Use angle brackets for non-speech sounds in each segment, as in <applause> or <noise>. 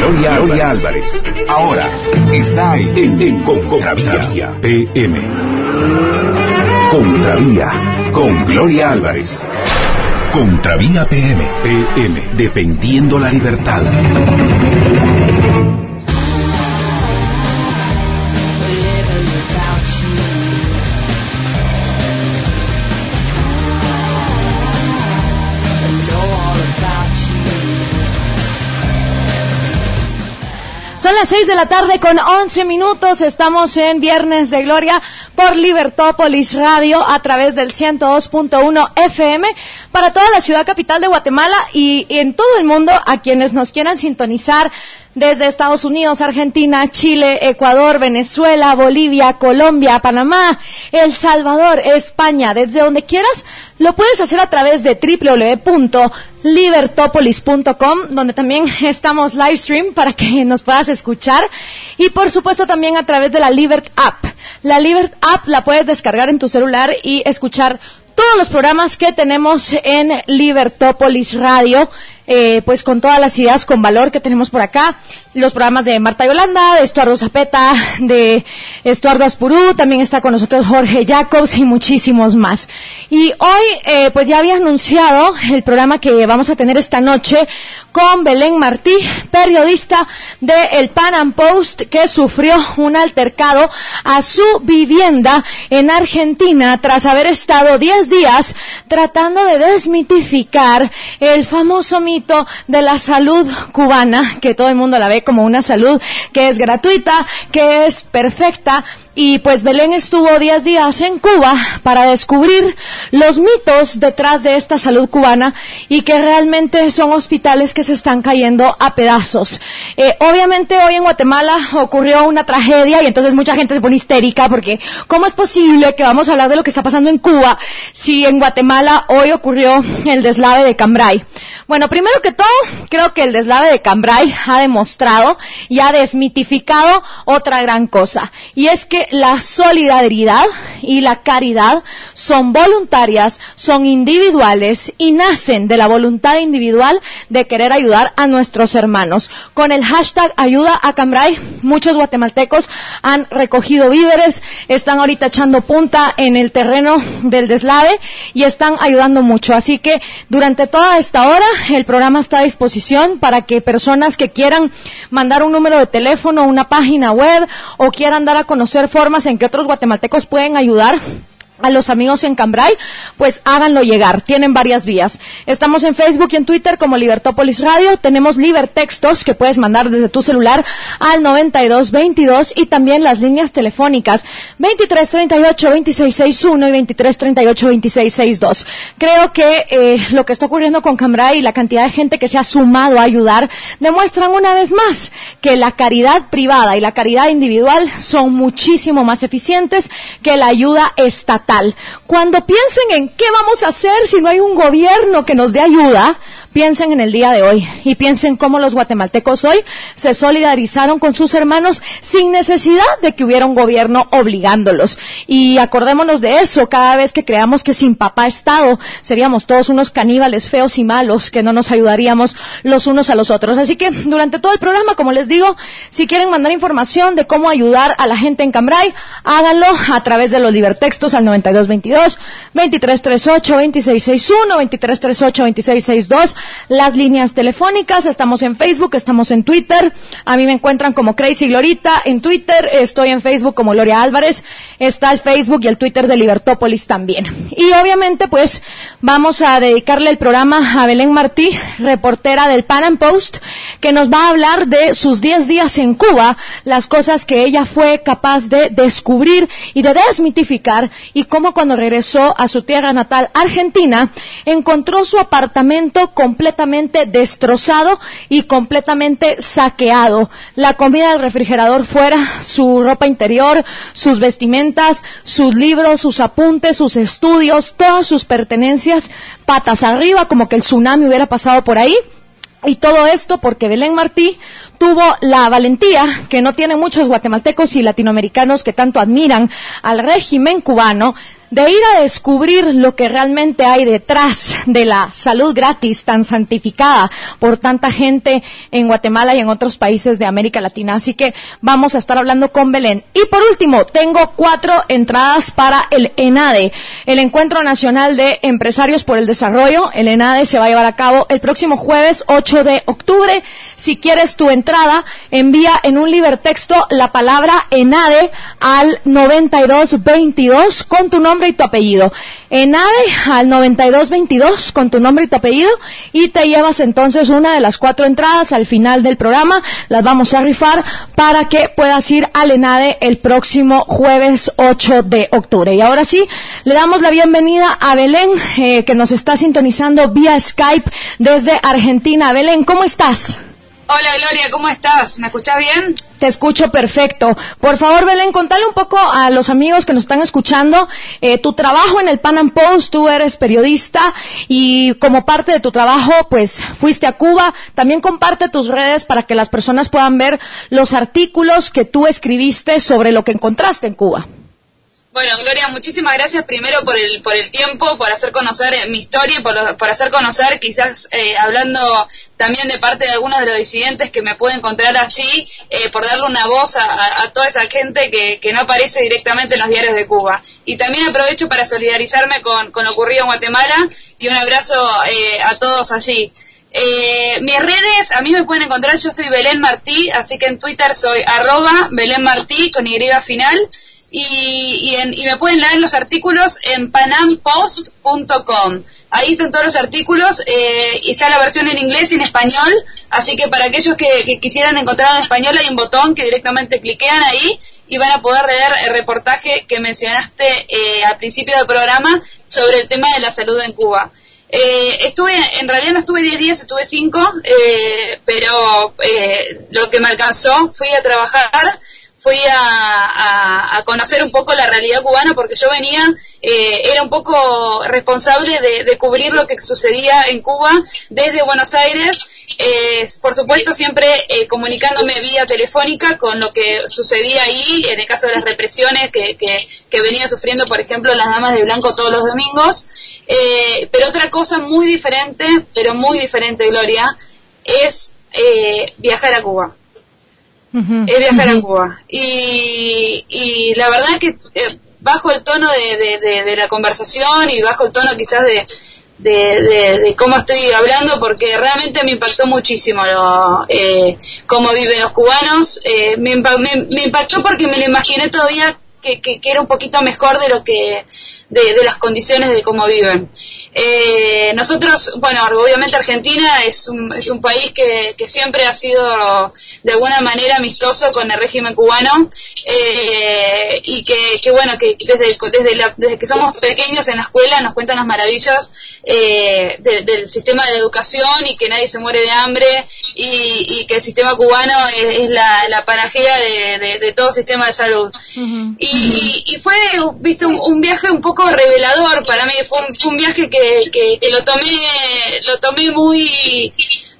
Gloria, Gloria Álvarez. Ahora está en, en Contravía PM. Contravía con Gloria Álvarez. Contravía PM. PM. Defendiendo la libertad. Son las seis de la tarde con once minutos. Estamos en Viernes de Gloria por Libertópolis Radio a través del 102.1 FM para toda la ciudad capital de Guatemala y en todo el mundo a quienes nos quieran sintonizar desde Estados Unidos, Argentina, Chile, Ecuador, Venezuela, Bolivia, Colombia, Panamá, El Salvador, España, desde donde quieras, lo puedes hacer a través de www.libertopolis.com, donde también estamos live stream para que <laughs> nos puedas escuchar. Y por supuesto también a través de la Libert App. La Libert App la puedes descargar en tu celular y escuchar todos los programas que tenemos en Libertópolis Radio eh, pues con todas las ideas con valor que tenemos por acá, los programas de Marta Yolanda, de Estuardo Zapeta, de Estuardo Aspurú, también está con nosotros Jorge Jacobs y muchísimos más. Y hoy, eh, pues ya había anunciado el programa que vamos a tener esta noche con Belén Martí, periodista de El Pan Am Post, que sufrió un altercado a su vivienda en Argentina tras haber estado 10 días tratando de desmitificar el famoso mito de la salud cubana, que todo el mundo la ve como una salud que es gratuita, que es perfecta, y pues Belén estuvo 10 días en Cuba para descubrir los mitos detrás de esta salud cubana y que realmente son hospitales que se están cayendo a pedazos. Eh, obviamente hoy en Guatemala ocurrió una tragedia y entonces mucha gente se pone histérica porque ¿cómo es posible que vamos a hablar de lo que está pasando en Cuba si en Guatemala hoy ocurrió el deslave de Cambrai? Bueno, primero que todo, creo que el deslave de Cambrai ha demostrado y ha desmitificado otra gran cosa, y es que la solidaridad y la caridad son voluntarias, son individuales y nacen de la voluntad individual de querer ayudar a nuestros hermanos. Con el hashtag ayuda a Cambrai, muchos guatemaltecos han recogido víveres, están ahorita echando punta en el terreno del deslave y están ayudando mucho. Así que durante toda esta hora el programa está a disposición para que personas que quieran mandar un número de teléfono, una página web o quieran dar a conocer formas en que otros guatemaltecos pueden ayudar a los amigos en Cambrai, pues háganlo llegar. Tienen varias vías. Estamos en Facebook y en Twitter como Libertópolis Radio. Tenemos Libertextos que puedes mandar desde tu celular al 9222 y también las líneas telefónicas 2338 2661 y 2338 2662. Creo que eh, lo que está ocurriendo con Cambrai y la cantidad de gente que se ha sumado a ayudar demuestran una vez más que la caridad privada y la caridad individual son muchísimo más eficientes que la ayuda estatal cuando piensen en qué vamos a hacer si no hay un gobierno que nos dé ayuda, Piensen en el día de hoy y piensen cómo los guatemaltecos hoy se solidarizaron con sus hermanos sin necesidad de que hubiera un gobierno obligándolos. Y acordémonos de eso cada vez que creamos que sin papá Estado seríamos todos unos caníbales feos y malos que no nos ayudaríamos los unos a los otros. Así que durante todo el programa, como les digo, si quieren mandar información de cómo ayudar a la gente en Cambrai, háganlo a través de los libertextos al 9222, 2338, 2661, 2338, 2662 las líneas telefónicas, estamos en Facebook, estamos en Twitter, a mí me encuentran como Crazy Glorita en Twitter, estoy en Facebook como Gloria Álvarez, está el Facebook y el Twitter de Libertópolis también. Y obviamente pues vamos a dedicarle el programa a Belén Martí, reportera del Pan Am Post, que nos va a hablar de sus 10 días en Cuba, las cosas que ella fue capaz de descubrir y de desmitificar y cómo cuando regresó a su tierra natal, Argentina, encontró su apartamento completamente destrozado y completamente saqueado. La comida del refrigerador fuera, su ropa interior, sus vestimentas, sus libros, sus apuntes, sus estudios, todas sus pertenencias patas arriba, como que el tsunami hubiera pasado por ahí. Y todo esto porque Belén Martí tuvo la valentía que no tienen muchos guatemaltecos y latinoamericanos que tanto admiran al régimen cubano de ir a descubrir lo que realmente hay detrás de la salud gratis tan santificada por tanta gente en Guatemala y en otros países de América Latina. Así que vamos a estar hablando con Belén. Y por último, tengo cuatro entradas para el ENADE, el Encuentro Nacional de Empresarios por el Desarrollo. El ENADE se va a llevar a cabo el próximo jueves 8 de octubre. Si quieres tu entrada, envía en un libertexto la palabra ENADE al 9222 con tu nombre y tu apellido. ENADE al 9222 con tu nombre y tu apellido y te llevas entonces una de las cuatro entradas al final del programa. Las vamos a rifar para que puedas ir al ENADE el próximo jueves 8 de octubre. Y ahora sí, le damos la bienvenida a Belén, eh, que nos está sintonizando vía Skype desde Argentina. Belén, ¿cómo estás? Hola Gloria, ¿cómo estás? ¿Me escuchas bien? Te escucho perfecto. Por favor, Belén, contale un poco a los amigos que nos están escuchando eh, tu trabajo en el Pan Am Post. Tú eres periodista y como parte de tu trabajo, pues fuiste a Cuba. También comparte tus redes para que las personas puedan ver los artículos que tú escribiste sobre lo que encontraste en Cuba. Bueno, Gloria, muchísimas gracias primero por el, por el tiempo, por hacer conocer eh, mi historia, por, por hacer conocer, quizás eh, hablando también de parte de algunos de los disidentes que me pueden encontrar así, eh, por darle una voz a, toda esa gente que, que, no aparece directamente en los diarios de Cuba. Y también aprovecho para solidarizarme con, con lo ocurrido en Guatemala y un abrazo a todos allí. mis redes, a mí me pueden encontrar, yo soy Belén Martí, así que en Twitter soy arroba Belén Martí con Y final y, y, me pueden leer los artículos en panampost.com. Ahí están todos los artículos eh, y está la versión en inglés y en español, así que para aquellos que, quisieran encontrar en español hay un botón que directamente cliquean ahí y van a poder leer el reportaje que mencionaste eh, al principio del programa sobre el tema de la salud en Cuba. Eh, estuve, en realidad no estuve 10 días, estuve 5, eh, pero eh, lo que me alcanzó, fui a trabajar fui a, conocer un poco la realidad cubana porque yo venía, eh, era un poco responsable de, cubrir lo que sucedía en Cuba desde Buenos Aires, eh, por supuesto siempre eh, comunicándome vía telefónica con lo que sucedía ahí, en el caso de las represiones que, que, venía sufriendo, por ejemplo, las damas de blanco todos los domingos, pero otra cosa muy diferente, pero muy diferente, Gloria, es viajar a Cuba es viajar a Cuba. Y, y la verdad que eh, bajo el tono de, de, la conversación y bajo el tono quizás de, de, cómo estoy hablando, porque realmente me impactó muchísimo lo, eh, cómo viven los cubanos. Eh, me, me, impactó porque me lo imaginé todavía que, que, que, era un poquito mejor de lo que de las condiciones de cómo viven. Eh, nosotros, bueno, obviamente Argentina es un, es un país que, que, siempre ha sido de alguna manera amistoso con el régimen cubano eh, y que, que, bueno, que desde, desde, desde que somos pequeños en la escuela nos cuentan las maravillas eh, del sistema de educación y que nadie se muere de hambre y, y que el sistema cubano es, la, la panacea de, de, todo sistema de salud. y, y, fue, viste, un, un, viaje un poco revelador para mí, fue un, fue un viaje que que, lo tomé lo tomé muy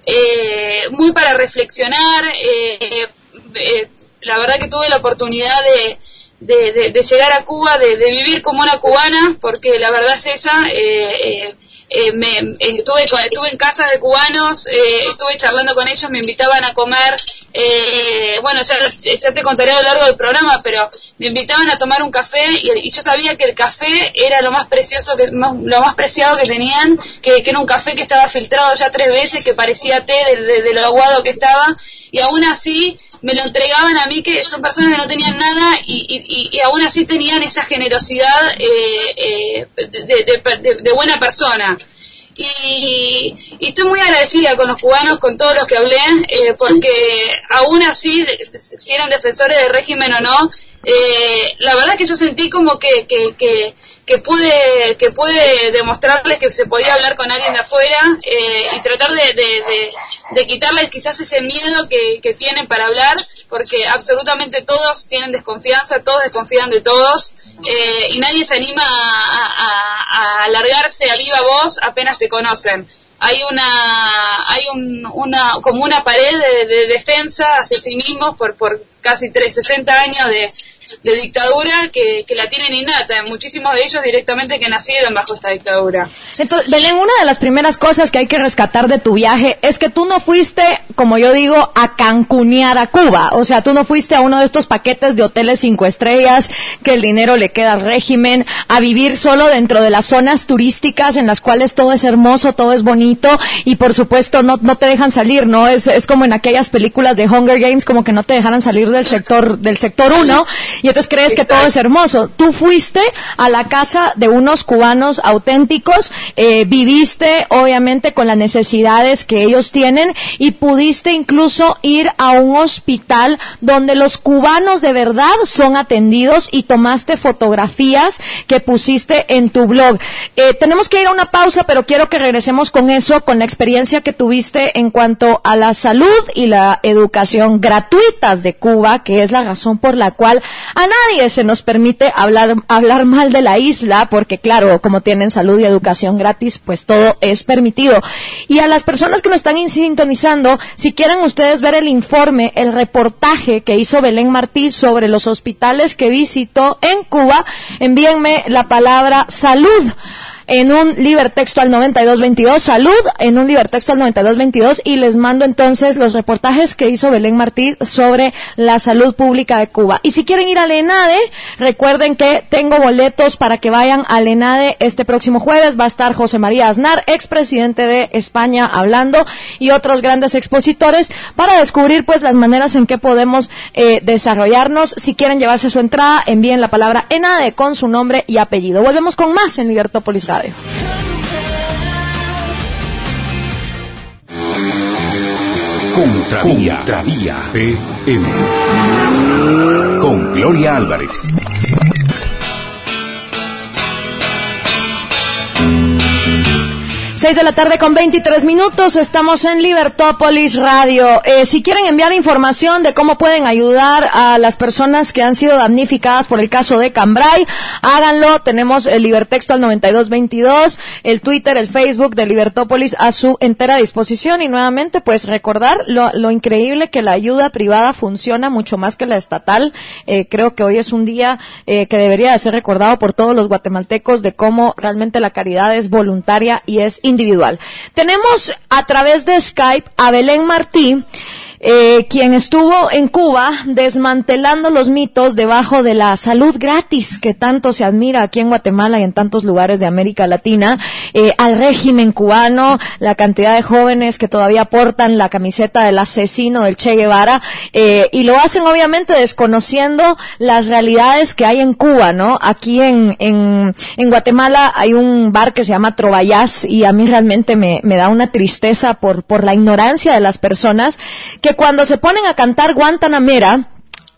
eh, muy para reflexionar eh, eh, la verdad que tuve la oportunidad de, de, llegar a Cuba, de, vivir como una cubana, porque la verdad es esa. Eh, eh, me, estuve, estuve en casa de cubanos, eh, estuve charlando con ellos, me invitaban a comer, eh, bueno, ya, te contaré a lo largo del programa, pero me invitaban a tomar un café y, yo sabía que el café era lo más precioso, que, lo más preciado que tenían, que, era un café que estaba filtrado ya tres veces, que parecía té de lo aguado que estaba, y aún así me lo entregaban a mí que son personas que no tenían nada y, y, aún así tenían esa generosidad eh, eh, de, buena persona. Y, estoy muy agradecida con los cubanos, con todos los que hablé, eh, porque aún así, si eran defensores del régimen o no, eh, la verdad que yo sentí como que, que, que, que, pude que pude demostrarles que se podía hablar con alguien de afuera eh, y tratar de, de, de, quitarles quizás ese miedo que, que tienen para hablar, porque absolutamente todos tienen desconfianza, todos desconfían de todos eh, y nadie se anima a, a, a alargarse a viva voz apenas te conocen hay una hay un, una como una pared de, defensa hacia sí mismos por por casi tres, 60 años de, de dictadura que, que la tienen innata, muchísimos de ellos directamente que nacieron bajo esta dictadura. Entonces, Belén, una de las primeras cosas que hay que rescatar de tu viaje es que tú no fuiste, como yo digo, a cancunear a Cuba. O sea, tú no fuiste a uno de estos paquetes de hoteles cinco estrellas, que el dinero le queda al régimen, a vivir solo dentro de las zonas turísticas en las cuales todo es hermoso, todo es bonito y por supuesto no, no te dejan salir, ¿no? Es, es como en aquellas películas de Hunger Games, como que no te dejaran salir del sector, del sector uno y entonces crees que todo es hermoso. Tú fuiste a la casa de unos cubanos auténticos, eh, viviste obviamente con las necesidades que ellos tienen y pudiste incluso ir a un hospital donde los cubanos de verdad son atendidos y tomaste fotografías que pusiste en tu blog. Eh, tenemos que ir a una pausa, pero quiero que regresemos con eso, con la experiencia que tuviste en cuanto a la salud y la educación gratuitas de Cuba, que es la razón por la cual a nadie se nos permite hablar, hablar mal de la isla, porque claro, como tienen salud y educación gratis, pues todo es permitido. Y a las personas que nos están sintonizando, si quieren ustedes ver el informe, el reportaje que hizo Belén Martí sobre los hospitales que visitó en Cuba, envíenme la palabra salud en un libertexto al 9222, salud en un libertexto al 9222 y les mando entonces los reportajes que hizo Belén Martí sobre la salud pública de Cuba. Y si quieren ir al ENADE, recuerden que tengo boletos para que vayan al ENADE este próximo jueves. Va a estar José María Aznar, expresidente de España, hablando y otros grandes expositores para descubrir pues las maneras en que podemos eh, desarrollarnos. Si quieren llevarse su entrada, envíen la palabra ENADE con su nombre y apellido. Volvemos con más en Libertópolis Radio. Contravía, Contravía PM. Con Gloria Álvarez. 6 de la tarde con 23 minutos, estamos en Libertópolis Radio. Eh, si quieren enviar información de cómo pueden ayudar a las personas que han sido damnificadas por el caso de Cambrai, háganlo. Tenemos el Libertexto al 9222, el Twitter, el Facebook de Libertópolis a su entera disposición y nuevamente pues recordar lo, increíble que la ayuda privada funciona mucho más que la estatal. Eh, creo que hoy es un día eh, que debería de ser recordado por todos los guatemaltecos de cómo realmente la caridad es voluntaria y es individual. Tenemos a través de Skype a Belén Martí, eh, quien estuvo en Cuba desmantelando los mitos debajo de la salud gratis que tanto se admira aquí en Guatemala y en tantos lugares de América Latina, eh, al régimen cubano, la cantidad de jóvenes que todavía portan la camiseta del asesino del Che Guevara, eh, y lo hacen obviamente desconociendo las realidades que hay en Cuba, ¿no? Aquí en, en, en Guatemala hay un bar que se llama Trovallas y a mí realmente me, me da una tristeza por, por la ignorancia de las personas que cuando se ponen a cantar Guantanamera,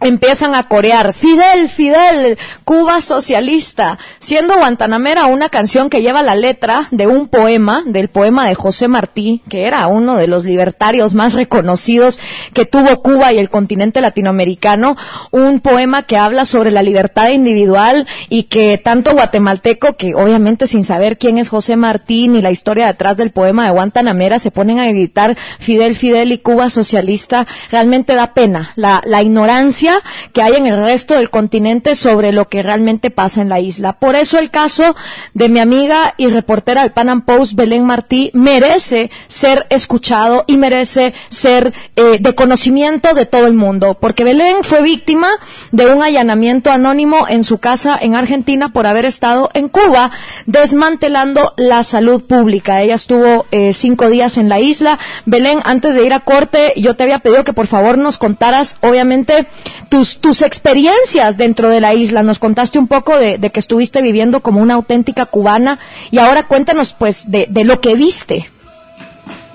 empiezan a corear Fidel, Fidel, Cuba socialista, siendo Guantanamera una canción que lleva la letra de un poema, del poema de José Martí, que era uno de los libertarios más reconocidos que tuvo Cuba y el continente latinoamericano, un poema que habla sobre la libertad individual y que tanto guatemalteco, que obviamente sin saber quién es José Martí ni la historia detrás del poema de Guantanamera, se ponen a gritar Fidel, Fidel y Cuba socialista, realmente da pena la, la ignorancia que hay en el resto del continente sobre lo que realmente pasa en la isla. Por eso el caso de mi amiga y reportera del Pan Am Post, Belén Martí, merece ser escuchado y merece ser eh, de conocimiento de todo el mundo, porque Belén fue víctima de un allanamiento anónimo en su casa en Argentina por haber estado en Cuba desmantelando la salud pública. Ella estuvo eh, cinco días en la isla. Belén, antes de ir a corte, yo te había pedido que por favor nos contaras, obviamente, tus, tus experiencias dentro de la isla. Nos contaste un poco de, que estuviste viviendo como una auténtica cubana y ahora cuéntanos pues de, lo que viste.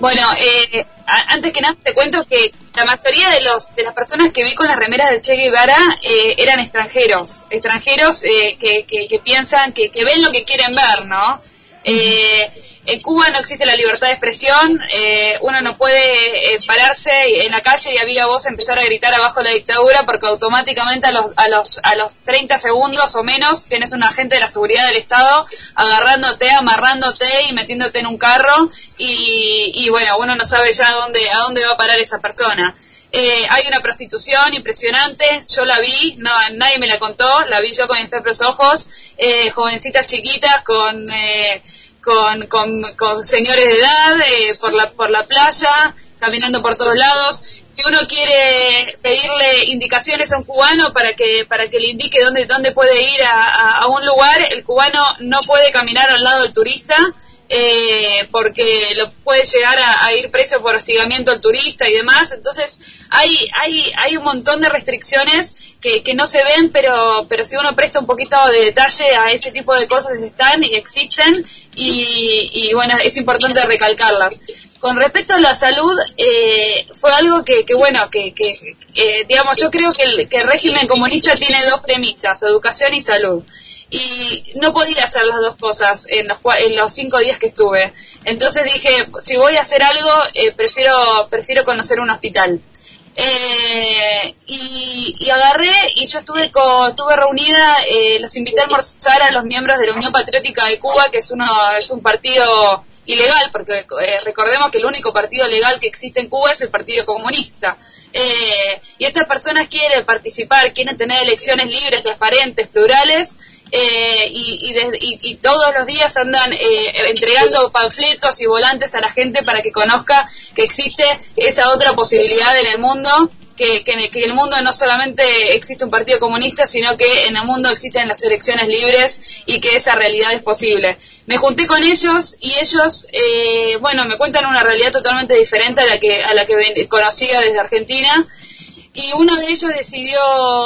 Bueno, eh, antes que nada te cuento que la mayoría de los de las personas que vi con las remeras del Che Guevara eh, eran extranjeros, extranjeros eh, que, que, piensan, que, que ven lo que quieren ver, ¿no? Eh, en Cuba no existe la libertad de expresión, eh, uno no puede eh, pararse en la calle y a viva voz empezar a gritar abajo la dictadura porque automáticamente a los, a los, a los 30 segundos o menos tienes un agente de la seguridad del Estado agarrándote, amarrándote y metiéndote en un carro y, y bueno, uno no sabe ya dónde, a dónde va a parar esa persona. Eh, hay una prostitución impresionante, yo la vi, no, nadie me la contó, la vi yo con mis propios ojos, eh, jovencitas chiquitas con, eh, con, con, señores de edad por, la, por la playa, caminando por todos lados. Si uno quiere pedirle indicaciones a un cubano para que para que le indique dónde dónde puede ir a, a un lugar, el cubano no puede caminar al lado del turista eh, porque lo puede llegar a, ir preso por hostigamiento al turista y demás. Entonces, hay, hay, hay un montón de restricciones que, que no se ven, pero, pero si uno presta un poquito de detalle a ese tipo de cosas están y existen y, y bueno, es importante recalcarlas. Con respecto a la salud, eh, fue algo que, que bueno, que, que eh, digamos, yo creo que el, que el régimen comunista tiene dos premisas, educación y salud y no podía hacer las dos cosas en los, en los cinco días que estuve. Entonces dije, si voy a hacer algo, eh, prefiero, prefiero conocer un hospital. Eh, y, agarré y yo estuve estuve reunida, eh, los invité a almorzar a los miembros de la Unión Patriótica de Cuba, que es, uno, es un partido ilegal, porque recordemos que el único partido legal que existe en Cuba es el Partido Comunista. y estas personas quieren participar, quieren tener elecciones libres, transparentes, plurales, eh, y, todos los días andan eh, entregando panfletos y volantes a la gente para que conozca que existe esa otra posibilidad en el mundo, que, que, en el mundo no solamente existe un partido comunista, sino que en el mundo existen las elecciones libres y que esa realidad es posible. Me junté con ellos y ellos, eh, bueno, me cuentan una realidad totalmente diferente a la que, a la que conocía desde Argentina y uno de ellos decidió,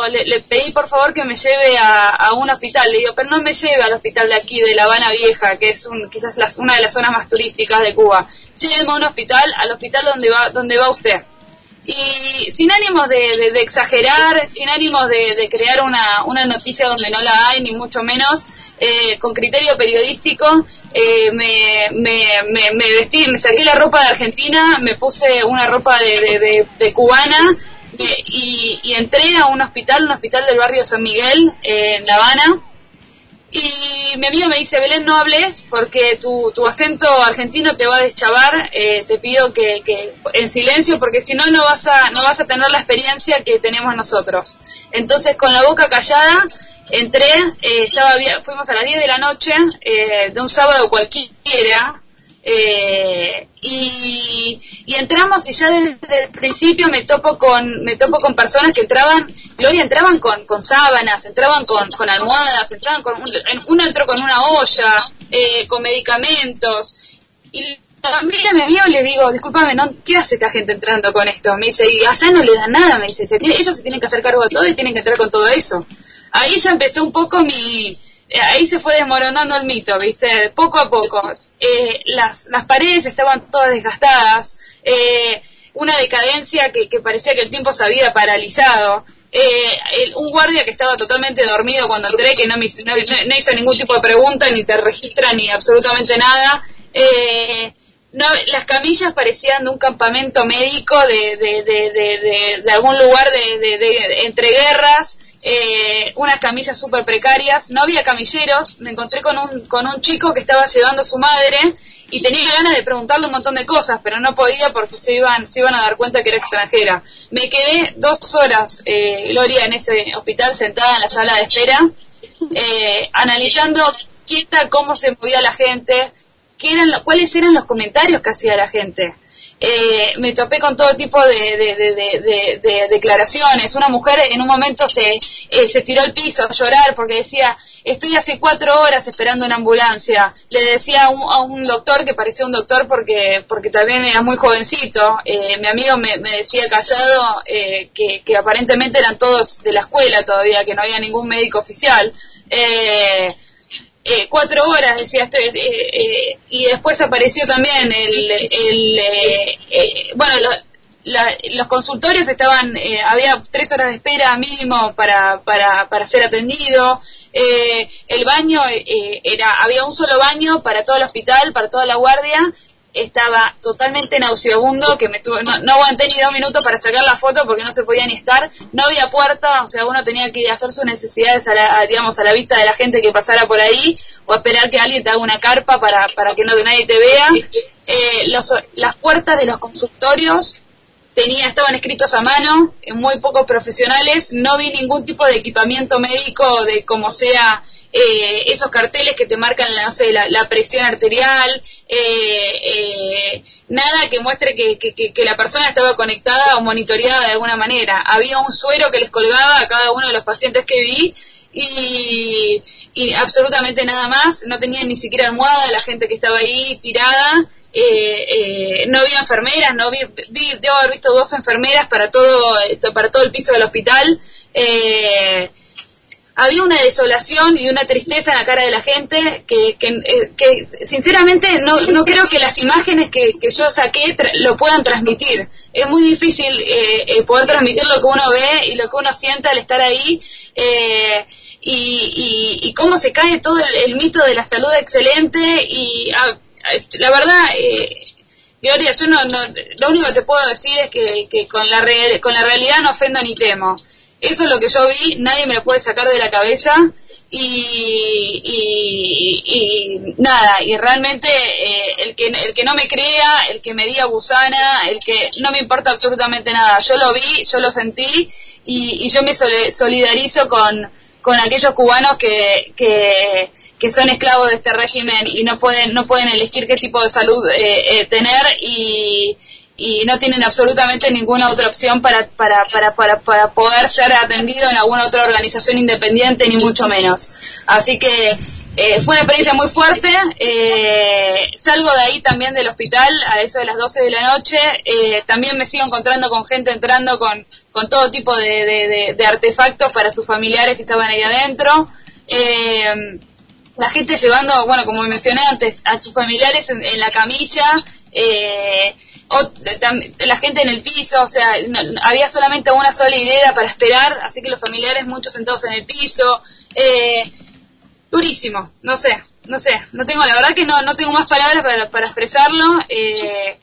le, pedí por favor que me lleve a, un hospital, le digo, pero no me lleve al hospital de aquí, de La Habana Vieja, que es un, quizás una de las zonas más turísticas de Cuba, lléveme a un hospital, al hospital donde va, donde va usted. Y sin ánimos de, exagerar, sin ánimos de, crear una, una, noticia donde no la hay, ni mucho menos, eh, con criterio periodístico, eh, me, me, me, vestí, me saqué la ropa de Argentina, me puse una ropa de, de cubana, y, entré a un hospital, un hospital del barrio San Miguel, en La Habana, y mi amigo me dice, Belén, no hables porque tu, tu acento argentino te va a deschavar, eh, te pido que, que, en silencio porque si no, no vas, a, no vas a tener la experiencia que tenemos nosotros. Entonces, con la boca callada, entré, eh, estaba fuimos a las 10 de la noche, eh, de un sábado cualquiera, eh, y, entramos y ya desde el principio me topo con me topo con personas que entraban Gloria entraban con, con sábanas entraban con, con almohadas entraban con uno entró con una olla eh, con medicamentos. Y mira me vio y le digo discúlpame no qué hace esta gente entrando con esto me dice y allá no le dan nada me dice ellos se tienen que hacer cargo de todo y tienen que entrar con todo eso ahí ya empezó un poco mi ahí se fue desmoronando el mito viste poco a poco. Eh, las, las paredes estaban todas desgastadas, eh, una decadencia que, que, parecía que el tiempo se había paralizado, eh, un guardia que estaba totalmente dormido cuando entré, que no, me, no, hizo ningún tipo de pregunta, ni te registra, ni absolutamente nada. No, las camillas parecían de un campamento médico de, de, de, de algún lugar de, entre guerras eh, unas camillas súper precarias, no había camilleros, me encontré con un, con un chico que estaba llevando a su madre y tenía ganas de preguntarle un montón de cosas, pero no podía porque se iban, se iban a dar cuenta que era extranjera. Me quedé dos horas, eh, Gloria, en ese hospital sentada en la sala de espera, eh, analizando quieta cómo se movía la gente, qué eran, cuáles eran los comentarios que hacía la gente eh, me topé con todo tipo de, de, declaraciones. Una mujer en un momento se, eh, se tiró al piso a llorar porque decía, estoy hace cuatro horas esperando una ambulancia. Le decía a un, doctor que parecía un doctor porque, porque también era muy jovencito. Eh, mi amigo me, decía callado eh, que, que aparentemente eran todos de la escuela todavía, que no había ningún médico oficial. Eh, eh, cuatro horas, decía, estoy, eh, eh, y después apareció también el, el bueno, los consultorios estaban, había tres horas de espera mínimo para, para, para ser atendido, el baño era, había un solo baño para todo el hospital, para toda la guardia, estaba totalmente nauseabundo, que me no, no, aguanté ni dos minutos para sacar la foto porque no se podía ni estar, no había puerta, o sea, uno tenía que hacer sus necesidades a la, digamos, a la vista de la gente que pasara por ahí, o esperar que alguien te haga una carpa para, para que no nadie te vea. Eh, las puertas de los consultorios tenía, estaban escritos a mano, muy pocos profesionales, no vi ningún tipo de equipamiento médico de como sea eh, esos carteles que te marcan, no sé, la, presión arterial, eh, eh, nada que muestre que, que, la persona estaba conectada o monitoreada de alguna manera. Había un suero que les colgaba a cada uno de los pacientes que vi y, absolutamente nada más. No tenía ni siquiera almohada la gente que estaba ahí tirada. no había enfermeras, no vi, vi, debo haber visto dos enfermeras para todo, para todo el piso del hospital. Eh, había una desolación y una tristeza en la cara de la gente que, que, eh, sinceramente no, no creo que las imágenes que, que yo saqué lo puedan transmitir. Es muy difícil eh, eh, poder transmitir lo que uno ve y lo que uno siente al estar ahí y, y, cómo se cae todo el, mito de la salud excelente y ah, la verdad... Gloria, yo no, lo único que te puedo decir es que, que con, la con la realidad no ofendo ni temo. Eso es lo que yo vi, nadie me lo puede sacar de la cabeza y, y, nada, y realmente eh, el, que, el que no me crea, el que me diga gusana, el que no me importa absolutamente nada, yo lo vi, yo lo sentí y, yo me solidarizo con, con aquellos cubanos que, que, que, son esclavos de este régimen y no pueden, no pueden elegir qué tipo de salud eh, eh, tener y y no tienen absolutamente ninguna otra opción para, para, para, para, para poder ser atendido en alguna otra organización independiente, ni mucho menos. Así que eh, fue una experiencia muy fuerte. Eh, salgo de ahí también del hospital a eso de las 12 de la noche. Eh, también me sigo encontrando con gente entrando con, con todo tipo de, de, artefactos para sus familiares que estaban ahí adentro. la gente llevando, bueno, como mencioné antes, a sus familiares en, en la camilla. Eh, la gente en el piso, o sea, había solamente una sola hilera para esperar, así que los familiares muchos sentados en el piso, eh, durísimo, no sé, no sé, no tengo, la verdad que no, no tengo más palabras para, para expresarlo, eh,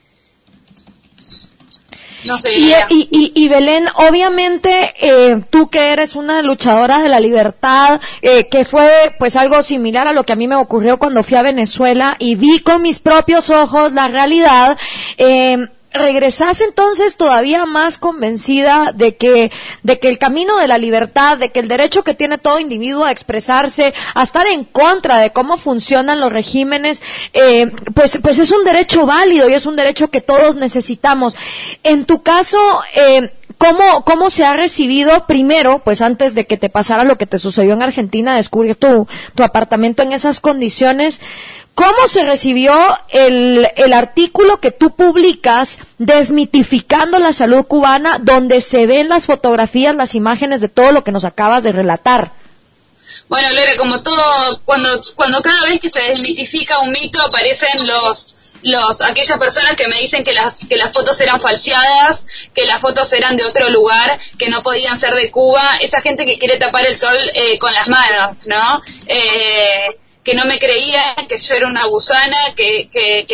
no sé. Y, y, y, Belén, obviamente, eh, tú que eres una luchadora de la libertad, eh, que fue pues algo similar a lo que a mí me ocurrió cuando fui a Venezuela y vi con mis propios ojos la realidad, eh, regresás entonces todavía más convencida de que, de que el camino de la libertad, de que el derecho que tiene todo individuo a expresarse, a estar en contra de cómo funcionan los regímenes, eh, pues, pues es un derecho válido y es un derecho que todos necesitamos. En tu caso, eh, ¿Cómo, ¿Cómo se ha recibido primero, pues antes de que te pasara lo que te sucedió en Argentina, descubrir tu, tu apartamento en esas condiciones? ¿Cómo se recibió el, el, artículo que tú publicas desmitificando la salud cubana, donde se ven las fotografías, las imágenes de todo lo que nos acabas de relatar? Bueno, Lore, como todo, cuando, cuando cada vez que se desmitifica un mito aparecen los, los, aquellas personas que me dicen que las, que las fotos eran falseadas, que las fotos eran de otro lugar, que no podían ser de Cuba, esa gente que quiere tapar el sol eh, con las manos, ¿no? Eh, que no me creían que yo era una gusana, que, que,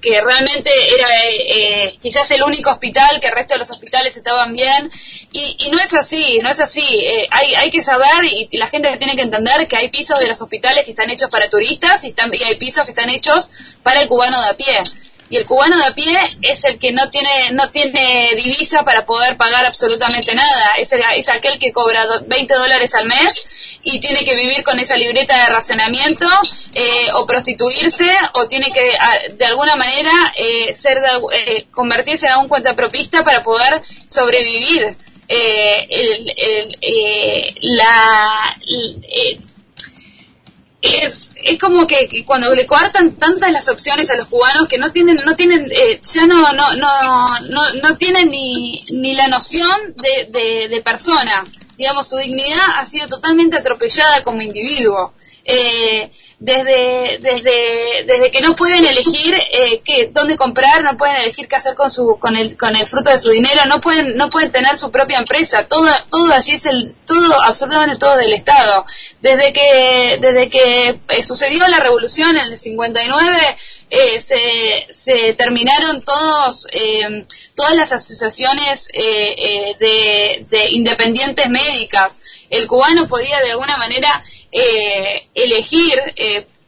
que, realmente era eh, quizás el único hospital, que el resto de los hospitales estaban bien. Y, y no es así, no es así. Eh, hay, hay que saber y, la gente tiene que entender que hay pisos de los hospitales que están hechos para turistas y, están, y hay pisos que están hechos para el cubano de a pie y el cubano de a pie es el que no tiene no tiene divisa para poder pagar absolutamente nada es, es aquel que cobra 20 dólares al mes y tiene que vivir con esa libreta de racionamiento eh, o prostituirse o tiene que de alguna manera eh, ser eh, convertirse en un cuentapropista para poder sobrevivir. La es, como que, cuando le coartan tantas las opciones a los cubanos que no tienen no tienen eh, ya no no no no no tienen ni ni la noción de, de, de persona digamos su dignidad ha sido totalmente atropellada como individuo eh, desde, desde, desde que no pueden elegir eh, qué, dónde comprar, no pueden elegir qué hacer con su, con el, con el fruto de su dinero, no pueden, no pueden tener su propia empresa, todo, todo allí es el, todo, absolutamente todo del Estado. Desde que, desde que eh, sucedió la revolución en el 59, eh, se, terminaron todos, eh, todas las asociaciones eh, de, de independientes médicas. El cubano podía de alguna manera eh, elegir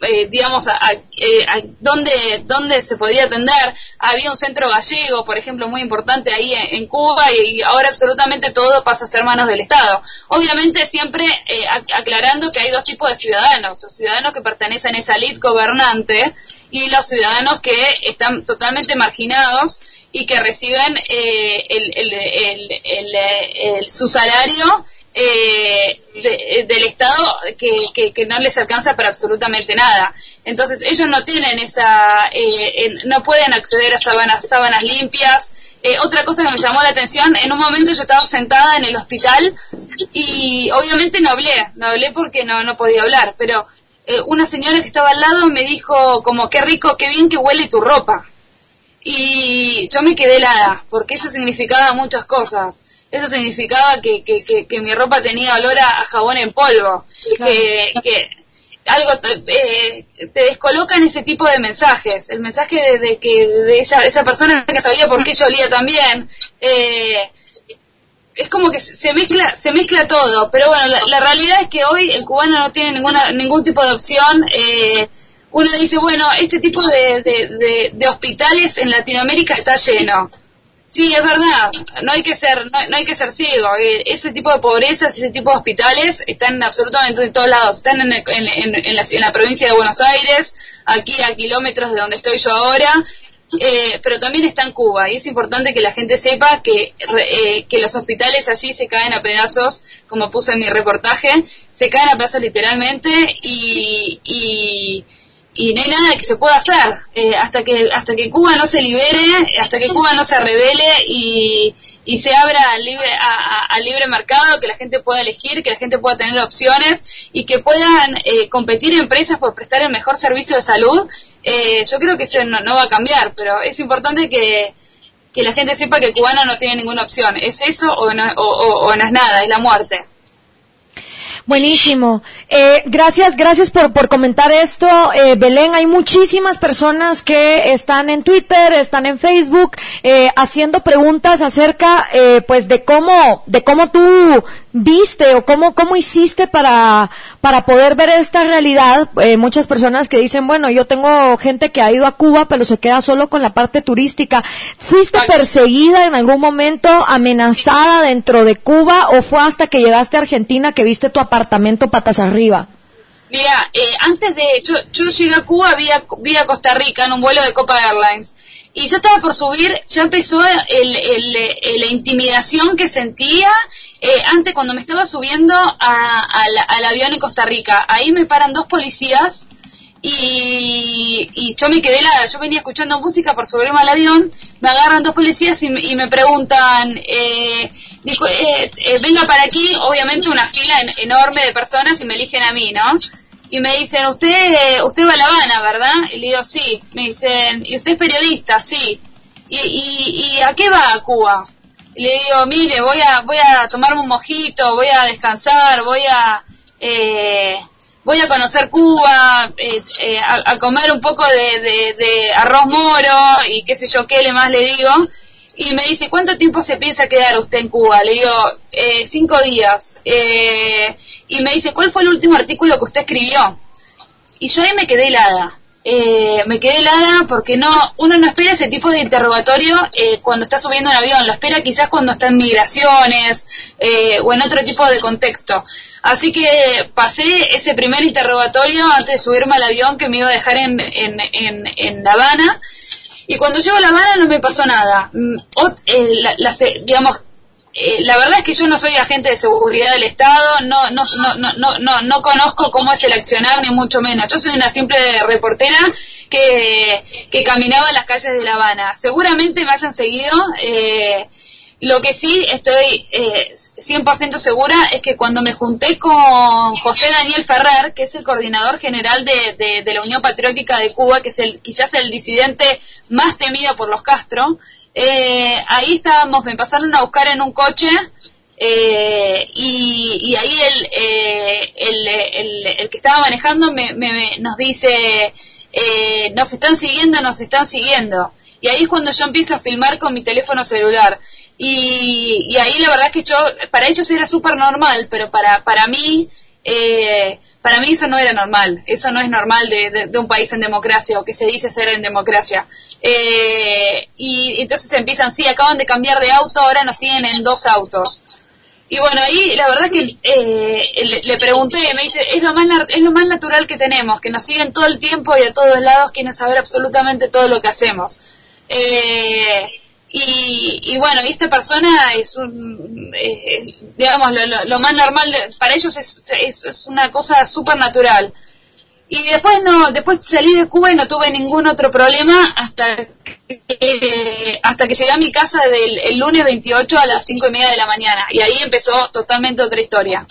eh, digamos, a, eh, dónde, dónde se podía atender. Había un centro gallego, por ejemplo, muy importante ahí en, Cuba y, ahora absolutamente todo pasa a ser manos del Estado. Obviamente siempre eh, aclarando que hay dos tipos de ciudadanos, los ciudadanos que pertenecen a esa elite gobernante y los ciudadanos que están totalmente marginados y que reciben eh, el, su salario eh, del Estado que, que, no les alcanza para absolutamente nada. Entonces ellos no tienen esa, eh, no pueden acceder a sábanas, sábanas limpias. Eh, otra cosa que me llamó la atención, en un momento yo estaba sentada en el hospital y obviamente no hablé, no hablé porque no, no podía hablar, pero eh, una señora que estaba al lado me dijo como qué rico, qué bien que huele tu ropa. Y yo me quedé helada, porque eso significaba muchas cosas. Eso significaba que, que, que, mi ropa tenía olor a, jabón en polvo, que, que algo te, eh, te descolocan ese tipo de mensajes, el mensaje de, que de esa, esa persona que sabía por qué yo olía también, eh, es como que se mezcla se mezcla todo, pero bueno, la, realidad es que hoy el cubano no tiene ninguna ningún tipo de opción. Eh, uno dice, bueno, este tipo de, de, de hospitales en Latinoamérica está lleno Sí, es verdad, no hay que ser no, hay que ser ciego. Eh, ese tipo de pobrezas, ese tipo de hospitales están absolutamente en todos lados. Están en, en, la, provincia de Buenos Aires, aquí a kilómetros de donde estoy yo ahora, eh, pero también está en Cuba. Y es importante que la gente sepa que, eh, que los hospitales allí se caen a pedazos, como puse en mi reportaje, se caen a pedazos literalmente y, y y no hay nada que se pueda hacer eh, hasta que hasta que Cuba no se libere hasta que Cuba no se revele y, y se abra al libre a, libre mercado que la gente pueda elegir que la gente pueda tener opciones y que puedan eh, competir empresas por prestar el mejor servicio de salud eh, yo creo que eso no, va a cambiar pero es importante que que la gente sepa que el cubano no tiene ninguna opción es eso o no, o no es nada es la muerte Buenísimo. Eh, gracias, gracias por, por comentar esto. Eh, Belén, hay muchísimas personas que están en Twitter, están en Facebook, eh, haciendo preguntas acerca, eh, pues, de cómo, de cómo tú viste o cómo, cómo hiciste para, para poder ver esta realidad? Eh, muchas personas que dicen, bueno, yo tengo gente que ha ido a Cuba, pero se queda solo con la parte turística. ¿Fuiste perseguida en algún momento, amenazada dentro de Cuba o fue hasta que llegaste a Argentina que viste tu apartamento patas arriba? Mira, eh, antes de, yo, yo llegué a Cuba vía, vía Costa Rica en un vuelo de Copa Airlines y yo estaba por subir, ya empezó el, el, la intimidación que sentía eh, antes cuando me estaba subiendo al avión en Costa Rica. Ahí me paran dos policías y, y yo me quedé la, yo venía escuchando música por subirme al avión, me agarran dos policías y, me preguntan, eh, dijo, eh, eh, venga para aquí, obviamente una fila enorme de personas y me eligen a mí, ¿no? Y me dicen, usted usted va a La Habana, ¿verdad? Y le digo, sí. Me dicen, ¿y usted es periodista? Sí. ¿Y, y, y a qué va a Cuba? Y le digo, mire, voy a voy a tomarme un mojito, voy a descansar, voy a eh, voy a conocer Cuba, eh, a, comer un poco de, de, arroz moro y qué sé yo qué le más le digo. Y me dice, ¿cuánto tiempo se piensa quedar usted en Cuba? Le digo, eh, cinco días. Eh, y me dice, ¿cuál fue el último artículo que usted escribió? Y yo ahí me quedé helada. Eh, me quedé helada porque no uno no espera ese tipo de interrogatorio eh, cuando está subiendo un avión, lo espera quizás cuando está en migraciones eh, o en otro tipo de contexto. Así que pasé ese primer interrogatorio antes de subirme al avión que me iba a dejar en, en, en, en La Habana. Y cuando llego a La Habana no me pasó nada. Mm, la, digamos, eh, la verdad es que yo no soy agente de seguridad del Estado, no, no, no, no, no, no conozco cómo es el accionar, ni mucho menos. Yo soy una simple reportera que, que caminaba en las calles de La Habana. Seguramente me hayan seguido. Eh, lo que sí estoy eh, 100% segura es que cuando me junté con José Daniel Ferrer, que es el coordinador general de, la Unión Patriótica de Cuba, que es el, quizás el disidente más temido por los Castro, eh, ahí estábamos, me pasaron a buscar en un coche eh, y, ahí el, eh, el, el, que estaba manejando me, nos dice, eh, nos están siguiendo, nos están siguiendo. Y ahí es cuando yo empiezo a filmar con mi teléfono celular. Y, y ahí la verdad que yo, para ellos era súper normal, pero para, para mí Eh, para mí eso no era normal, eso no es normal de, de, un país en democracia o que se dice ser en democracia. Eh, y entonces empiezan, sí, acaban de cambiar de auto, ahora nos siguen en dos autos. Y bueno, ahí la verdad que eh, le, pregunté, me dice, es lo, más, es lo más natural que tenemos, que nos siguen todo el tiempo y a todos lados quieren saber absolutamente todo lo que hacemos. Eh, y, bueno, y esta persona es un, digamos, lo, más normal, para ellos es, es, una cosa súper natural. Y después no, después salí de Cuba y no tuve ningún otro problema hasta que, hasta que llegué a mi casa del el lunes 28 a las 5 y media de la mañana. Y ahí empezó totalmente otra historia.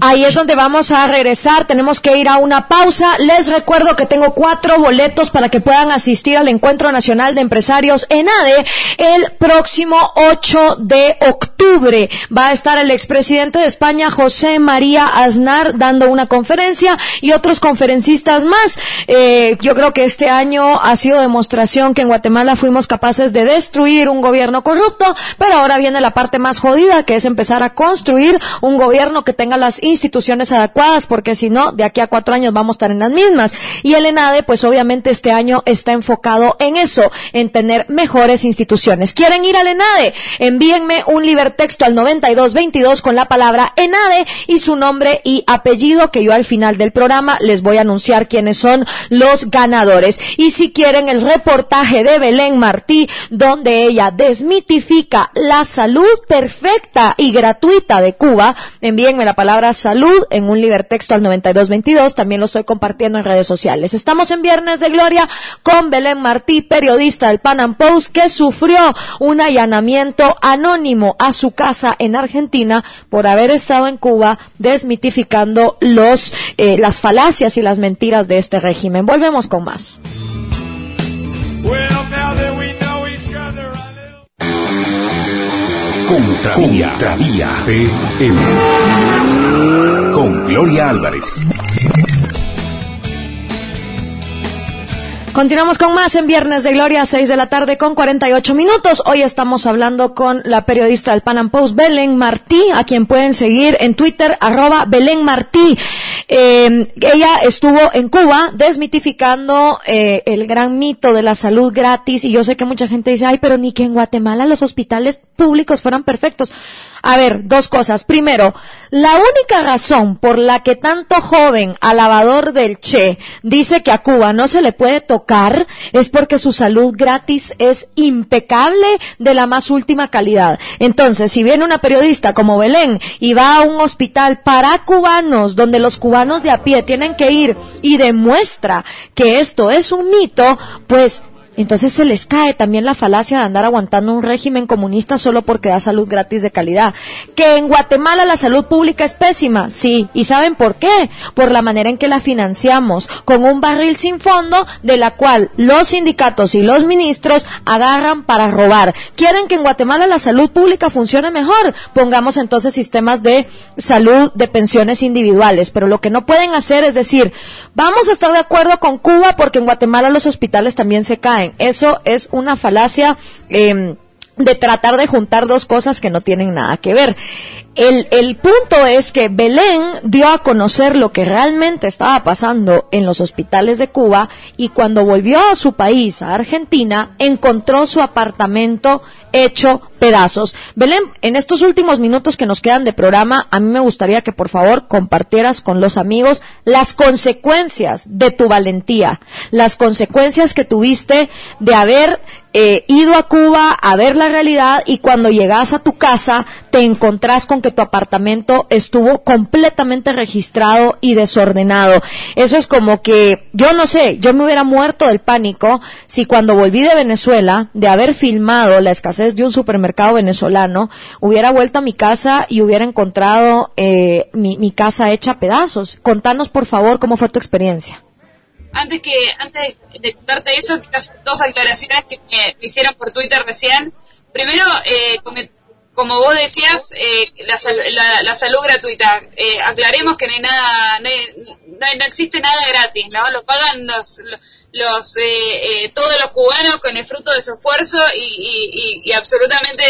Ahí es donde vamos a regresar, tenemos que ir a una pausa. Les recuerdo que tengo cuatro boletos para que puedan asistir al Encuentro Nacional de Empresarios en ADE el próximo 8 de octubre. Va a estar el expresidente de España, José María Aznar, dando una conferencia y otros conferencistas más. Eh, yo creo que este año ha sido demostración que en Guatemala fuimos capaces de destruir un gobierno corrupto, pero ahora viene la parte más jodida, que es empezar a construir un gobierno gobierno que tenga las instituciones adecuadas, porque si no, de aquí a cuatro años vamos a estar en las mismas. Y el ENADE, pues obviamente este año está enfocado en eso, en tener mejores instituciones. ¿Quieren ir al ENADE? Envíenme un libertexto al 9222 con la palabra ENADE y su nombre y apellido, que yo al final del programa les voy a anunciar quiénes son los ganadores. Y si quieren el reportaje de Belén Martí, donde ella desmitifica la salud perfecta y gratuita de Cuba, envíenme la palabra salud en un libertexto al 9222, también lo estoy compartiendo en redes sociales. Estamos en Viernes de Gloria con Belén Martí, periodista del Pan Am Post, que sufrió un allanamiento anónimo a su casa en Argentina por haber estado en Cuba desmitificando los, eh, las falacias y las mentiras de este régimen. Volvemos con más. Contravía, Contravía PM. Con Gloria Álvarez. Continuamos con más en Viernes de Gloria, 6 de la tarde con 48 minutos. Hoy estamos hablando con la periodista del Pan Am Post, Belén Martí, a quien pueden seguir en Twitter, arroba Belén Martí. Eh, ella estuvo en Cuba desmitificando eh, el gran mito de la salud gratis y yo sé que mucha gente dice, ay, pero ni que en Guatemala los hospitales públicos fueran perfectos. A ver, dos cosas. Primero, la única razón por la que tanto joven alabador del Che dice que a Cuba no se le puede tocar es porque su salud gratis es impecable de la más última calidad. Entonces, si viene una periodista como Belén y va a un hospital para cubanos, donde los cubanos de a pie tienen que ir y demuestra que esto es un mito, pues entonces se les cae también la falacia de andar aguantando un régimen comunista solo porque da salud gratis de calidad. Que en Guatemala la salud pública es pésima, sí. ¿Y saben por qué? Por la manera en que la financiamos, con un barril sin fondo de la cual los sindicatos y los ministros agarran para robar. ¿Quieren que en Guatemala la salud pública funcione mejor? Pongamos entonces sistemas de salud de pensiones individuales. Pero lo que no pueden hacer es decir, vamos a estar de acuerdo con Cuba porque en Guatemala los hospitales también se caen eso es una falacia em, de tratar de juntar dos cosas que no tienen nada que ver. El, el, punto es que Belén dio a conocer lo que realmente estaba pasando en los hospitales de Cuba y cuando volvió a su país, a Argentina, encontró su apartamento hecho pedazos. Belén, en estos últimos minutos que nos quedan de programa, a mí me gustaría que por favor compartieras con los amigos las consecuencias de tu valentía, las consecuencias que tuviste de haber eh, ido a Cuba a ver la realidad y cuando llegas a tu casa te encontrás con que tu apartamento estuvo completamente registrado y desordenado. Eso es como que, yo no sé, yo me hubiera muerto del pánico si cuando volví de Venezuela, de haber filmado la escasez de un supermercado venezolano, hubiera vuelto a mi casa y hubiera encontrado eh, mi, mi casa hecha a pedazos. Contanos por favor cómo fue tu experiencia antes que antes de contarte eso, dos aclaraciones que me, hicieron por Twitter recién. Primero, eh, como, vos decías, eh, la, la, salud gratuita. Eh, aclaremos que no hay nada, no, existe nada gratis, ¿no? Lo pagan los, los todos los cubanos con el fruto de su esfuerzo y, y, y, absolutamente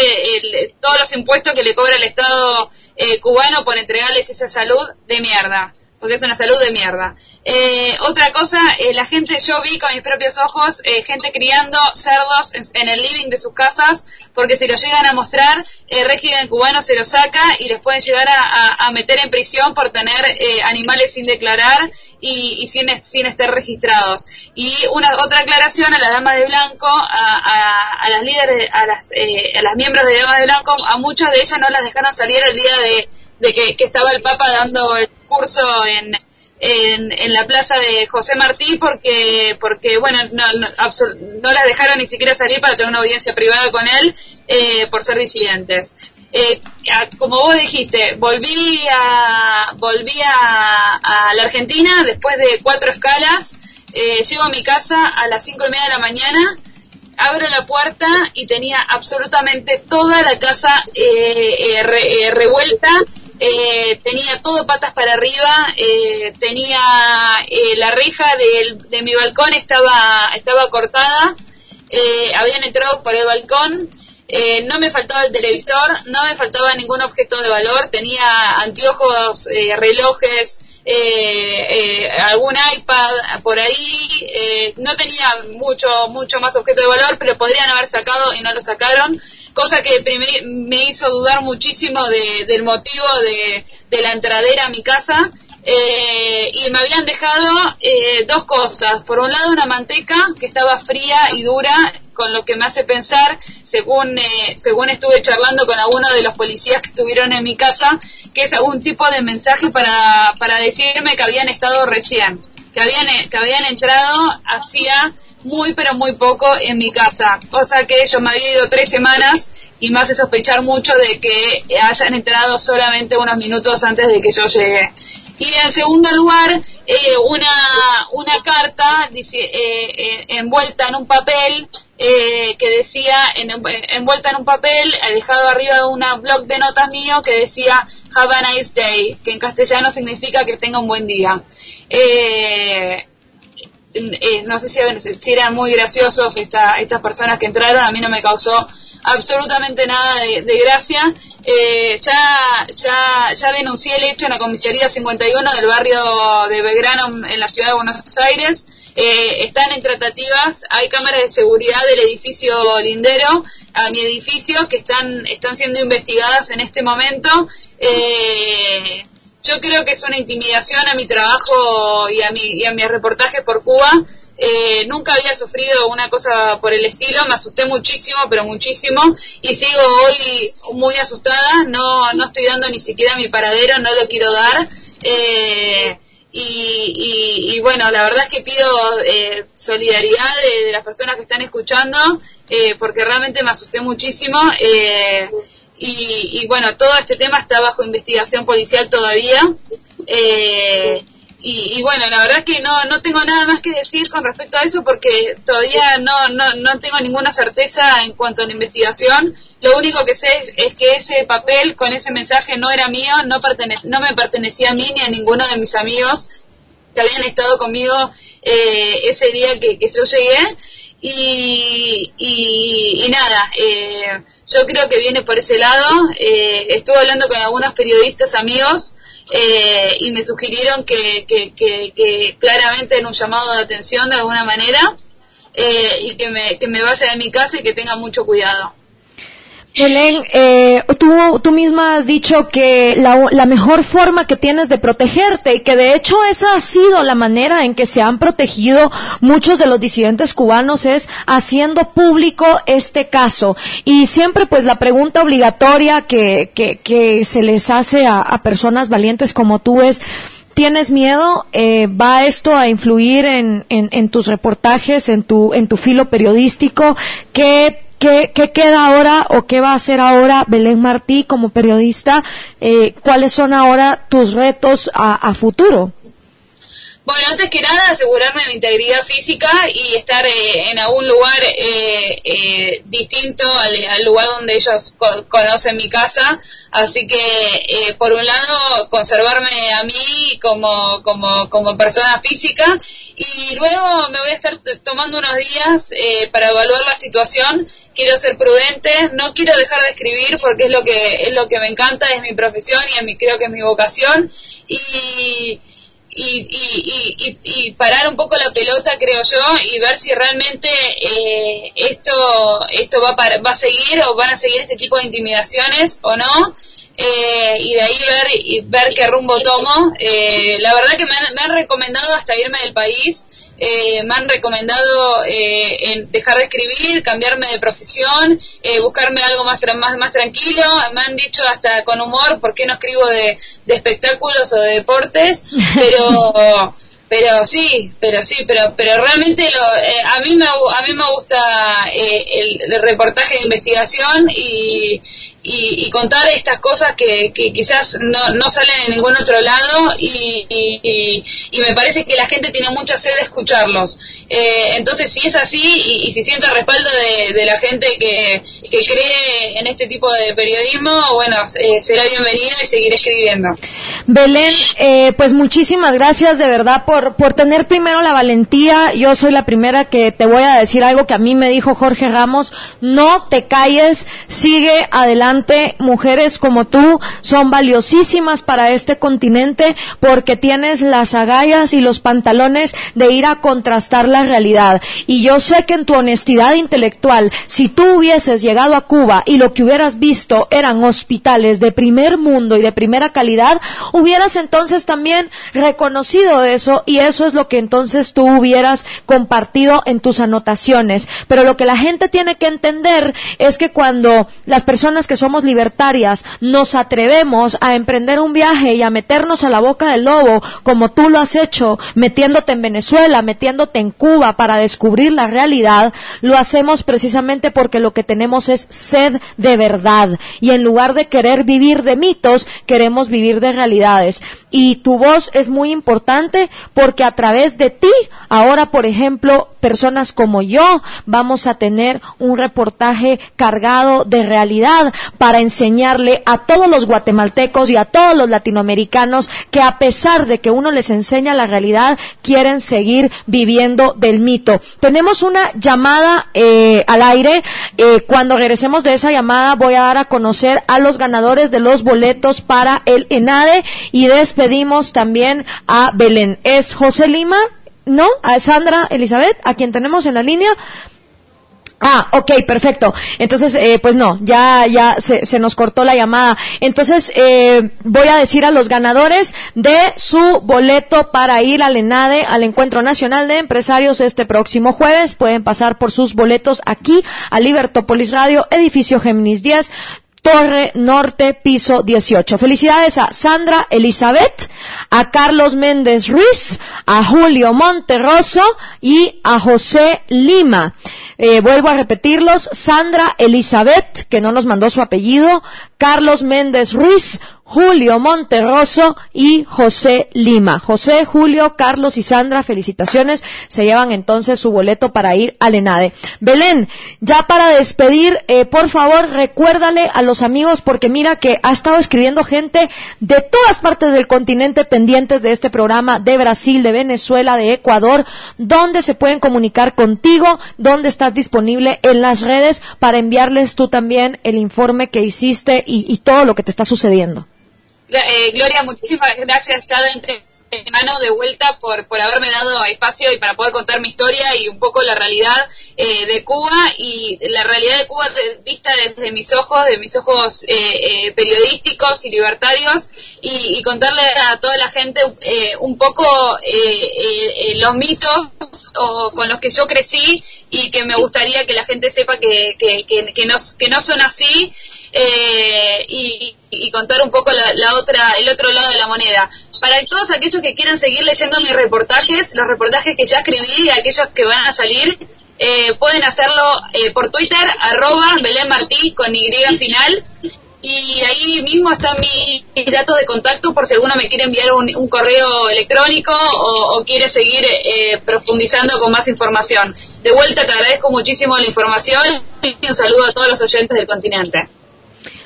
todos los impuestos que le cobra el Estado eh, cubano por entregarles esa salud de mierda porque es una salud de mierda. Eh, otra cosa, eh, la gente, yo vi con mis propios ojos, eh, gente criando cerdos en, el living de sus casas, porque si lo llegan a mostrar, el régimen cubano se lo saca y les pueden llegar a, meter en prisión por tener animales sin declarar y, sin, sin estar registrados. Y una otra aclaración a las damas de blanco, a, las líderes, a las, a las miembros de damas de blanco, a muchas de ellas no las dejaron salir el día de de que, estaba el Papa dando el curso en, en, la plaza de José Martí porque, porque bueno, no, no, las dejaron ni siquiera salir para tener una audiencia privada con él eh, por ser disidentes. Eh, como vos dijiste, volví a, volví a, la Argentina después de cuatro escalas, eh, llego a mi casa a las cinco y media de la mañana, abro la puerta y tenía absolutamente toda la casa revuelta eh, tenía todo patas para arriba, eh, tenía eh, la reja de, mi balcón estaba, estaba cortada, habían entrado por el balcón, no me faltaba el televisor, no me faltaba ningún objeto de valor, tenía anteojos, relojes, algún iPad por ahí, no tenía mucho, mucho más objeto de valor, pero podrían haber sacado y no lo sacaron cosa que me hizo dudar muchísimo del motivo de, la entradera a mi casa. Eh, y me habían dejado eh, dos cosas. Por un lado, una manteca que estaba fría y dura, con lo que me hace pensar, según, eh, según estuve charlando con alguno de los policías que estuvieron en mi casa, que es algún tipo de mensaje para, para decirme que habían estado recién, que habían, que habían entrado hacía muy pero muy poco en mi casa, cosa que yo me había ido tres semanas y me hace sospechar mucho de que hayan entrado solamente unos minutos antes de que yo llegue. Y en segundo lugar, eh, una, una carta dice, eh, eh, envuelta en un papel que decía, en, envuelta en un papel, dejado arriba un blog de notas mío que decía Have a nice day, que en castellano significa que tenga un buen día. no sé si, si, eran muy graciosos esta, estas personas que entraron, a mí no me causó absolutamente nada de, gracia. Eh, ya, ya, ya denuncié el hecho en la comisaría 51 del barrio de Belgrano en la ciudad de Buenos Aires. Eh, están en tratativas, hay cámaras de seguridad del edificio lindero a mi edificio que están, están siendo investigadas en este momento. Eh, yo creo que es una intimidación a mi trabajo y a, mi, y a mis reportajes por Cuba. Eh, nunca había sufrido una cosa por el estilo, me asusté muchísimo, pero muchísimo, y sigo hoy muy asustada, no, no estoy dando ni siquiera mi paradero, no lo quiero dar. Eh, y, bueno, la verdad es que pido eh, solidaridad de, las personas que están escuchando, porque realmente me asusté muchísimo. Y, y, bueno, todo este tema está bajo investigación policial todavía. Eh, y, bueno, la verdad es que no, no tengo nada más que decir con respecto a eso porque todavía no, no, no tengo ninguna certeza en cuanto a la investigación. Lo único que sé es, que ese papel con ese mensaje no era mío, no, no me pertenecía a mí ni a ninguno de mis amigos que habían estado conmigo eh, ese día que, que yo llegué. Y, y, nada, eh, yo creo que viene por ese lado. Eh, estuve hablando con algunos periodistas amigos eh, y me sugirieron que, que, claramente en un llamado de atención de alguna manera eh, y que me, que me vaya de mi casa y que tenga mucho cuidado. Helen, eh, tú, tú misma has dicho que la, la, mejor forma que tienes de protegerte y que de hecho esa ha sido la manera en que se han protegido muchos de los disidentes cubanos es haciendo público este caso. Y siempre pues la pregunta obligatoria que, que, que se les hace a, a, personas valientes como tú es, ¿Tienes miedo? Eh, ¿Va esto a influir en, en, en, tus reportajes, en tu, en tu filo periodístico? ¿Qué ¿Qué, queda ahora o qué va a hacer ahora Belén Martí como periodista? Eh, ¿Cuáles son ahora tus retos a, futuro? Bueno, antes que nada, asegurarme mi integridad física y estar eh, en algún lugar eh, distinto al, lugar donde ellos conocen mi casa. Así que, por un lado, conservarme a mí como, como, como persona física y luego me voy a estar tomando unos días para evaluar la situación quiero ser prudente, no quiero dejar de escribir porque es lo que es lo que me encanta, es mi profesión y es mi, creo que es mi vocación y y, y, y, parar un poco la pelota, creo yo, y ver si realmente eh, esto esto va, va a seguir o van a seguir este tipo de intimidaciones o no. Eh, y de ahí ver ver qué rumbo tomo. Eh, la verdad que me han, me han recomendado hasta irme del país eh, me han recomendado eh, dejar de escribir, cambiarme de profesión, eh, buscarme algo más, más, más tranquilo. Me han dicho hasta con humor por qué no escribo de, espectáculos o de deportes, <laughs> pero pero sí, pero sí, pero pero realmente lo, eh, a mí me a mí me gusta el, reportaje de investigación y, y, contar estas cosas que, que quizás no, no, salen en ningún otro lado y, y, me parece que la gente tiene mucha sed de escucharlos. Eh, entonces, si es así y, si siento respaldo de, de la gente que, que, cree en este tipo de periodismo, bueno, eh, será bienvenido y seguiré escribiendo. Belén, eh, pues muchísimas gracias de verdad por, por tener primero la valentía. Yo soy la primera que te voy a decir algo que a mí me dijo Jorge Ramos. No te calles, sigue adelante. Mujeres como tú son valiosísimas para este continente porque tienes las agallas y los pantalones de ir a contrastar la realidad. Y yo sé que en tu honestidad intelectual, si tú hubieses llegado a Cuba y lo que hubieras visto eran hospitales de primer mundo y de primera calidad, hubieras entonces también reconocido eso y eso es lo que entonces tú hubieras compartido en tus anotaciones. Pero lo que la gente tiene que entender es que cuando las personas que somos libertarias nos atrevemos a emprender un viaje y a meternos a la boca del lobo, como tú lo has hecho, metiéndote en Venezuela, metiéndote en Cuba para descubrir la realidad, lo hacemos precisamente porque lo que tenemos es sed de verdad. Y en lugar de querer vivir de mitos, queremos vivir de realidad y tu voz es muy importante porque a través de ti, ahora por ejemplo, personas como yo, vamos a tener un reportaje cargado de realidad para enseñarle a todos los guatemaltecos y a todos los latinoamericanos que a pesar de que uno les enseña la realidad, quieren seguir viviendo del mito. Tenemos una llamada eh, al aire. Eh, cuando regresemos de esa llamada voy a dar a conocer a los ganadores de los boletos para el ENADE y despedimos también a Belén. ¿Es José Lima? ¿No? ¿A Sandra Elizabeth? ¿A quien tenemos en la línea? Ah, ok, perfecto. Entonces, eh, pues no, ya, ya se, se, nos cortó la llamada. Entonces, eh, voy a decir a los ganadores de su boleto para ir al ENADE, al Encuentro Nacional de Empresarios este próximo jueves. Pueden pasar por sus boletos aquí, a Libertópolis Radio, edificio Géminis 10. Torre Norte, piso 18. Felicidades a Sandra Elizabeth, a Carlos Méndez Ruiz, a Julio Monterroso y a José Lima. Eh, vuelvo a repetirlos, Sandra Elizabeth, que no nos mandó su apellido, Carlos Méndez Ruiz, Julio Monterroso y José Lima. José, Julio, Carlos y Sandra, felicitaciones. Se llevan entonces su boleto para ir al ENADE. Belén, ya para despedir, eh, por favor, recuérdale a los amigos, porque mira que ha estado escribiendo gente de todas partes del continente pendientes de este programa, de Brasil, de Venezuela, de Ecuador, donde se pueden comunicar contigo, donde estás disponible en las redes para enviarles tú también el informe que hiciste y todo lo que te está sucediendo. Eh, Gloria, muchísimas gracias. Ya de mano de vuelta por, por haberme dado espacio y para poder contar mi historia y un poco la realidad eh, de Cuba. Y la realidad de Cuba vista desde mis ojos, de mis ojos eh, periodísticos y libertarios. Y, contarle a toda la gente un poco los mitos o, con los que yo crecí y que me gustaría que la gente sepa que, que, no, que no son así eh, y, contar un poco la, otra, el otro lado de la moneda. Para todos aquellos que quieran seguir leyendo mis reportajes, los reportajes que ya escribí y aquellos que van a salir, eh, pueden hacerlo eh, por Twitter, arroba Belén Martí con Y final. Y ahí mismo están mis, datos de contacto por si alguno me quiere enviar un, correo electrónico o, o quiere seguir profundizando con más información. De vuelta te agradezco muchísimo la información y un saludo a todos los oyentes del continente.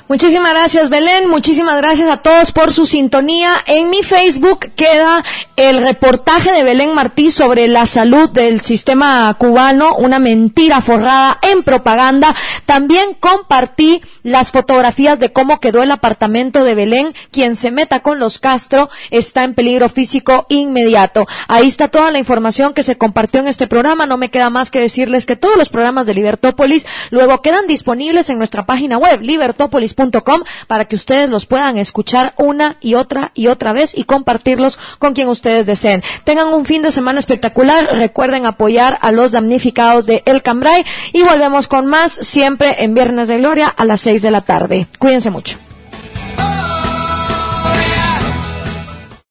Muchísimas gracias, Belén. Muchísimas gracias a todos por su sintonía. En mi Facebook queda el reportaje de Belén Martí sobre la salud del sistema cubano, una mentira forrada en propaganda. También compartí las fotografías de cómo quedó el apartamento de Belén. Quien se meta con los Castro está en peligro físico inmediato. Ahí está toda la información que se compartió en este programa. No me queda más que decirles que todos los programas de Libertópolis luego quedan disponibles en nuestra página web, libertópolis para que ustedes los puedan escuchar una y otra y otra vez y compartirlos con quien ustedes deseen. Tengan un fin de semana espectacular. Recuerden apoyar a los damnificados de El Cambrai y volvemos con más siempre en Viernes de Gloria a las 6 de la tarde. Cuídense mucho.